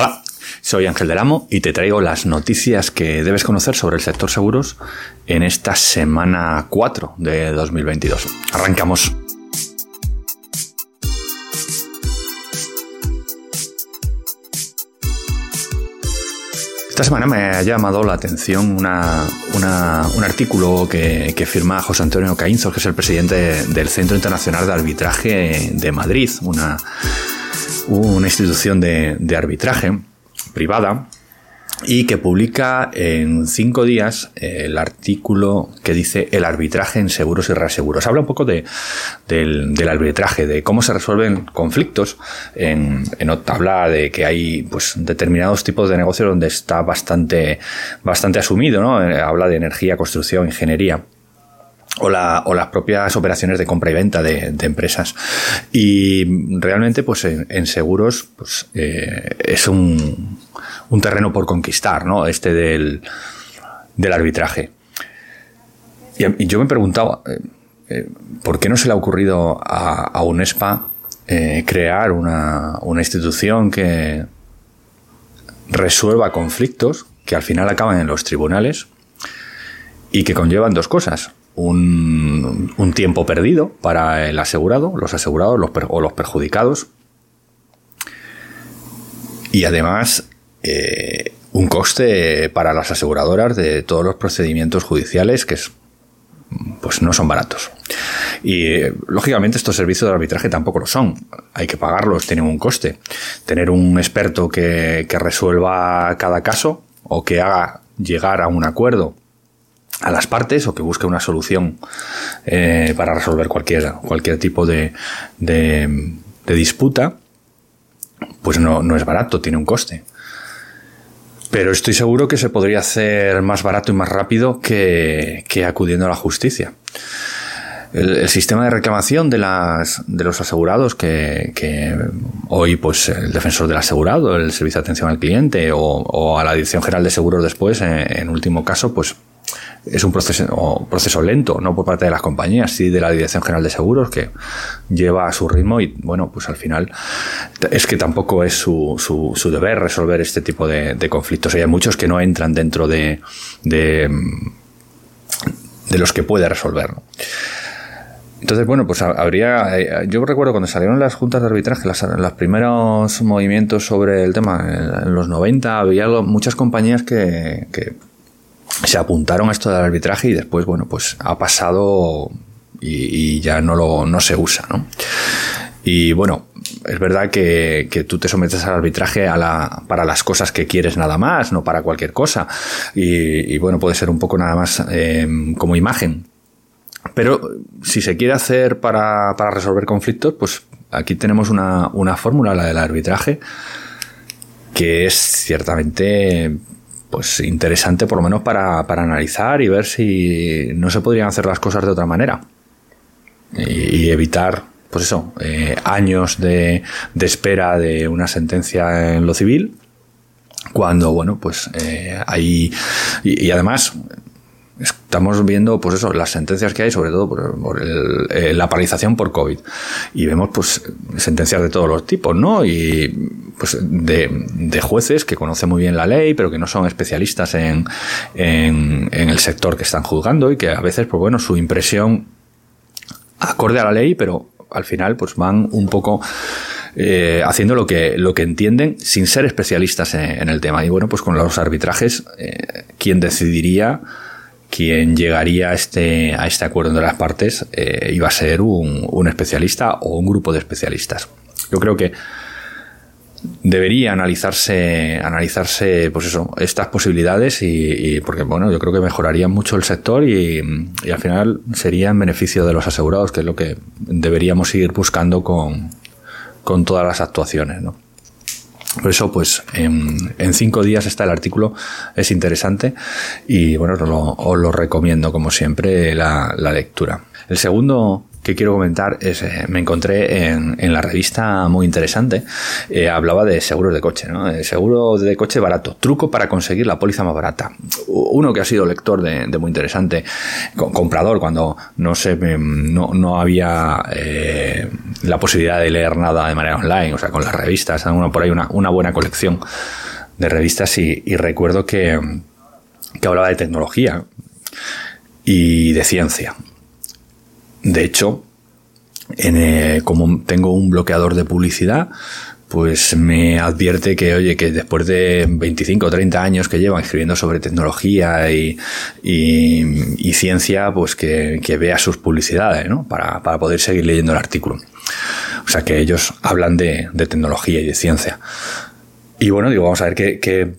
Hola, soy Ángel del Amo y te traigo las noticias que debes conocer sobre el sector seguros en esta semana 4 de 2022. Arrancamos. Esta semana me ha llamado la atención un artículo que, firma José Antonio Caínzos, que es el presidente del Centro Internacional de Arbitraje de Madrid, una, una institución de, de arbitraje privada y que publica en cinco días el artículo que dice el arbitraje en seguros y reaseguros. Habla un poco de, del, arbitraje, de cómo se resuelven conflictos. En, en, habla de que hay pues, determinados tipos de negocios donde está bastante, bastante asumido. ¿no? Eh, habla de energía, construcción, ingeniería. O, la, o, las propias operaciones de compra y venta de, empresas. Y realmente, pues en, seguros, pues eh, es un, terreno por conquistar, ¿no? Este del, arbitraje. Y, yo me preguntaba, eh, eh, ¿por qué no se le ha ocurrido a, UNESPA crear una, institución que resuelva conflictos que al final acaban en los tribunales y que conllevan dos cosas. Un, tiempo perdido para el asegurado, los asegurados o los perjudicados, y además eh, un coste para las aseguradoras de todos los procedimientos judiciales que pues no son baratos. Y lógicamente estos servicios de arbitraje tampoco lo son. Hay que pagarlos, tienen un coste. Tener un experto que, resuelva cada caso o que haga llegar a un acuerdo a las partes o que busque una solución eh, para resolver cualquier, cualquier tipo de, de, disputa, pues no, no es barato, tiene un coste. Pero estoy seguro que se podría hacer más barato y más rápido que, acudiendo a la justicia. El, sistema de reclamación de, las, de los asegurados que, hoy pues el defensor del asegurado, el servicio de atención al cliente o, a la Dirección General de Seguros después, en último caso, pues es un proceso, proceso lento, no por parte de las compañías, sí de la Dirección General de Seguros, que lleva a su ritmo y, bueno, pues al final es que tampoco es su, su, deber resolver este tipo de, conflictos. Hay muchos que no entran dentro de, de, los que puede resolver. Entonces, bueno, pues habría. Eh, yo recuerdo cuando salieron las juntas de arbitraje, los primeros movimientos sobre el tema, en los 90, había muchas compañías que se apuntaron a esto del arbitraje y después, bueno, pues ha pasado y, ya no, lo, no se usa, ¿no? Y bueno, es verdad que, tú te sometes al arbitraje a la, para las cosas que quieres nada más, no para cualquier cosa. Y, bueno, puede ser un poco nada más eh, como imagen. Pero si se quiere hacer para, para resolver conflictos, pues aquí tenemos una, una fórmula, la del arbitraje, que es ciertamente pues interesante por lo menos para, para, analizar y ver si no se podrían hacer las cosas de otra manera. Y, evitar pues eso eh, años de, de, espera de una sentencia en lo civil cuando bueno pues eh, hay y, además estamos viendo pues eso las sentencias que hay sobre todo por, eh, la paralización por covid y vemos pues sentencias de todos los tipos no y pues de, jueces que conocen muy bien la ley pero que no son especialistas en, en, el sector que están juzgando y que a veces pues bueno su impresión acorde a la ley pero al final pues van un poco eh, haciendo lo que, lo que entienden sin ser especialistas en, el tema. Y bueno, pues con los arbitrajes, eh, ¿quién decidiría quien llegaría a este, a este acuerdo entre las partes eh, iba a ser un, especialista o un grupo de especialistas. Yo creo que debería analizarse, analizarse, pues eso, estas posibilidades y, porque bueno, yo creo que mejoraría mucho el sector y, y, al final sería en beneficio de los asegurados, que es lo que deberíamos ir buscando con, con todas las actuaciones, ¿no? Por eso, pues en, cinco días está el artículo, es interesante y bueno, os lo, recomiendo como siempre la, lectura. El segundo que quiero comentar es, eh, me encontré en, en, la revista muy interesante, eh, hablaba de seguros de coche, ¿no? seguro de coche barato, truco para conseguir la póliza más barata. Uno que ha sido lector de, muy interesante, comprador, cuando no sé, no, no había eh, la posibilidad de leer nada de manera online, o sea, con las revistas, uno por ahí una, una buena colección de revistas y, y recuerdo que, que hablaba de tecnología y de ciencia. De hecho, eh, como tengo un bloqueador de publicidad, pues me advierte que, oye, que después de 25 o 30 años que llevan escribiendo sobre tecnología y, ciencia, pues que, vea sus publicidades, ¿no? Para, poder seguir leyendo el artículo. O sea que ellos hablan de, tecnología y de ciencia. Y bueno, digo, vamos a ver qué,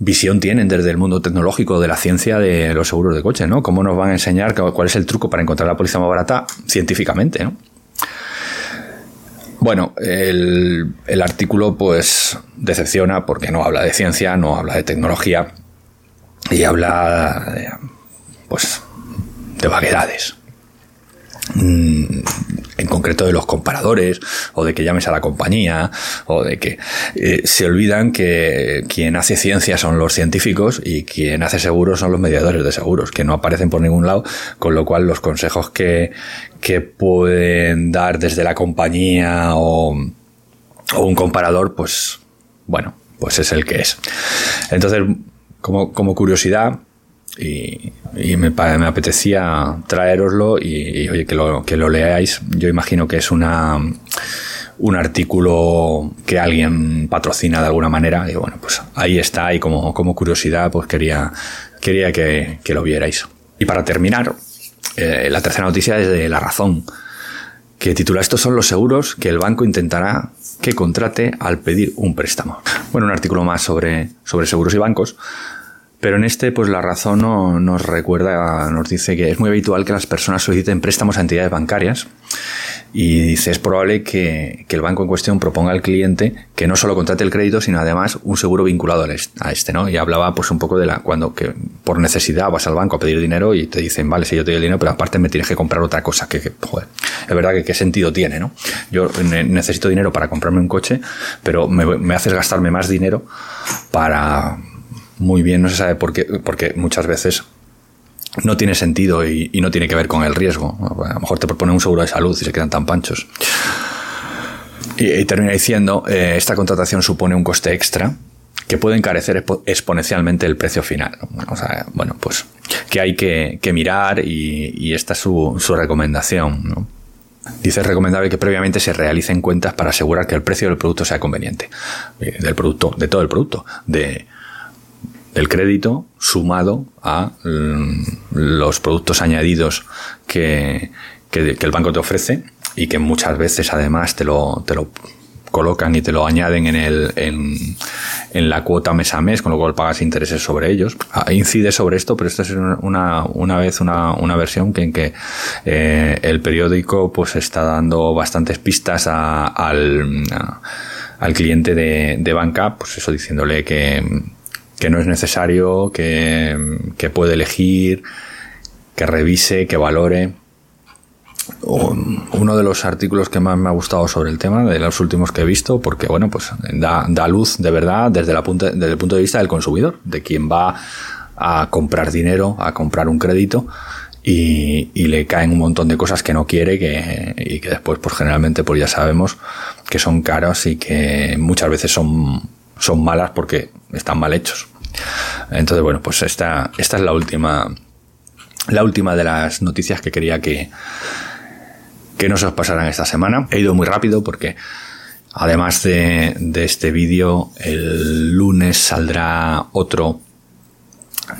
visión tienen desde el mundo tecnológico de la ciencia de los seguros de coche, ¿no? ¿Cómo nos van a enseñar cuál es el truco para encontrar la póliza más barata científicamente, ¿no? Bueno, el, el, artículo pues decepciona porque no habla de ciencia, no habla de tecnología y habla de, pues de vaguedades. En concreto de los comparadores, o de que llames a la compañía, o de que eh, se olvidan que quien hace ciencia son los científicos y quien hace seguros son los mediadores de seguros, que no aparecen por ningún lado, con lo cual los consejos que, que pueden dar desde la compañía o, o un comparador, pues bueno, pues es el que es. Entonces, como, como curiosidad, y, me, apetecía traeroslo y, oye, que lo, que lo leáis. Yo imagino que es una un artículo que alguien patrocina de alguna manera y bueno, pues ahí está y como, como curiosidad pues quería, quería que, lo vierais. Y para terminar, eh, la tercera noticia es de La Razón, que titula Estos son los seguros que el banco intentará que contrate al pedir un préstamo. Bueno, un artículo más sobre, sobre seguros y bancos. Pero en este, pues la razón nos recuerda, nos dice que es muy habitual que las personas soliciten préstamos a entidades bancarias y dice es probable que, el banco en cuestión proponga al cliente que no solo contrate el crédito, sino además un seguro vinculado a este, ¿no? Y hablaba pues un poco de la cuando que por necesidad vas al banco a pedir dinero y te dicen, vale, si yo te doy el dinero, pero aparte me tienes que comprar otra cosa, que, joder, es verdad que qué sentido tiene, ¿no? Yo necesito dinero para comprarme un coche, pero me haces gastarme más dinero para muy bien, no se sabe por qué, porque muchas veces no tiene sentido y, no tiene que ver con el riesgo. A lo mejor te propone un seguro de salud y se quedan tan panchos. Y, termina diciendo, eh, esta contratación supone un coste extra que puede encarecer exponencialmente el precio final. O sea, bueno, pues que hay que, mirar y, esta es su, su recomendación. Dice es recomendable que previamente se realicen cuentas para asegurar que el precio del producto sea conveniente. Eh, del producto, de todo el producto. De, del crédito sumado a mm, los productos añadidos que, el banco te ofrece y que muchas veces además te lo, te lo colocan y te lo añaden en, el, en, en, la cuota mes a mes, con lo cual pagas intereses sobre ellos. Ah, incide sobre esto, pero esta es una, una vez una, una versión que en que eh, el periódico pues está dando bastantes pistas al, al cliente de, de banca, pues eso diciéndole que que no es necesario, que, puede elegir, que revise, que valore. Uno de los artículos que más me ha gustado sobre el tema, de los últimos que he visto, porque bueno, pues da, da luz de verdad desde, la punta, desde el punto de vista del consumidor, de quien va a comprar dinero, a comprar un crédito y, y, le caen un montón de cosas que no quiere que, y que después pues generalmente pues ya sabemos que son caros y que muchas veces son, son malas porque están mal hechos. Entonces, bueno, pues esta, esta es la última, la última de las noticias que quería que, que no se os pasaran esta semana. He ido muy rápido porque además de, de este vídeo, el lunes saldrá otro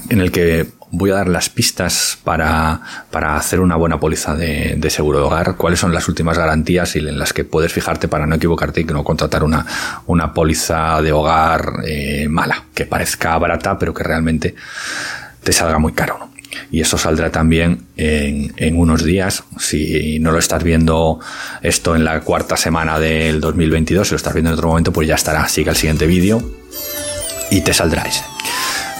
en el que voy a dar las pistas para, para hacer una buena póliza de, seguro de hogar, cuáles son las últimas garantías y en las que puedes fijarte para no equivocarte y no contratar una, una póliza de hogar eh, mala, que parezca barata pero que realmente te salga muy caro. Y eso saldrá también en, en, unos días. Si no lo estás viendo esto en la cuarta semana del 2022, si lo estás viendo en otro momento, pues ya estará. Sigue el siguiente vídeo y te saldrá ese.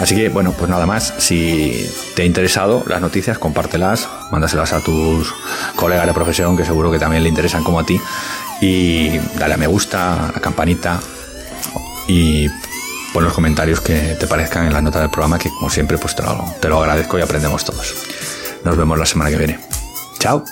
Así que, bueno, pues nada más. Si te ha interesado las noticias, compártelas, mándaselas a tus colegas de profesión que seguro que también le interesan como a ti. Y dale a me gusta, a la campanita y pon los comentarios que te parezcan en la nota del programa, que como siempre, pues te lo, te lo agradezco y aprendemos todos. Nos vemos la semana que viene. Chao.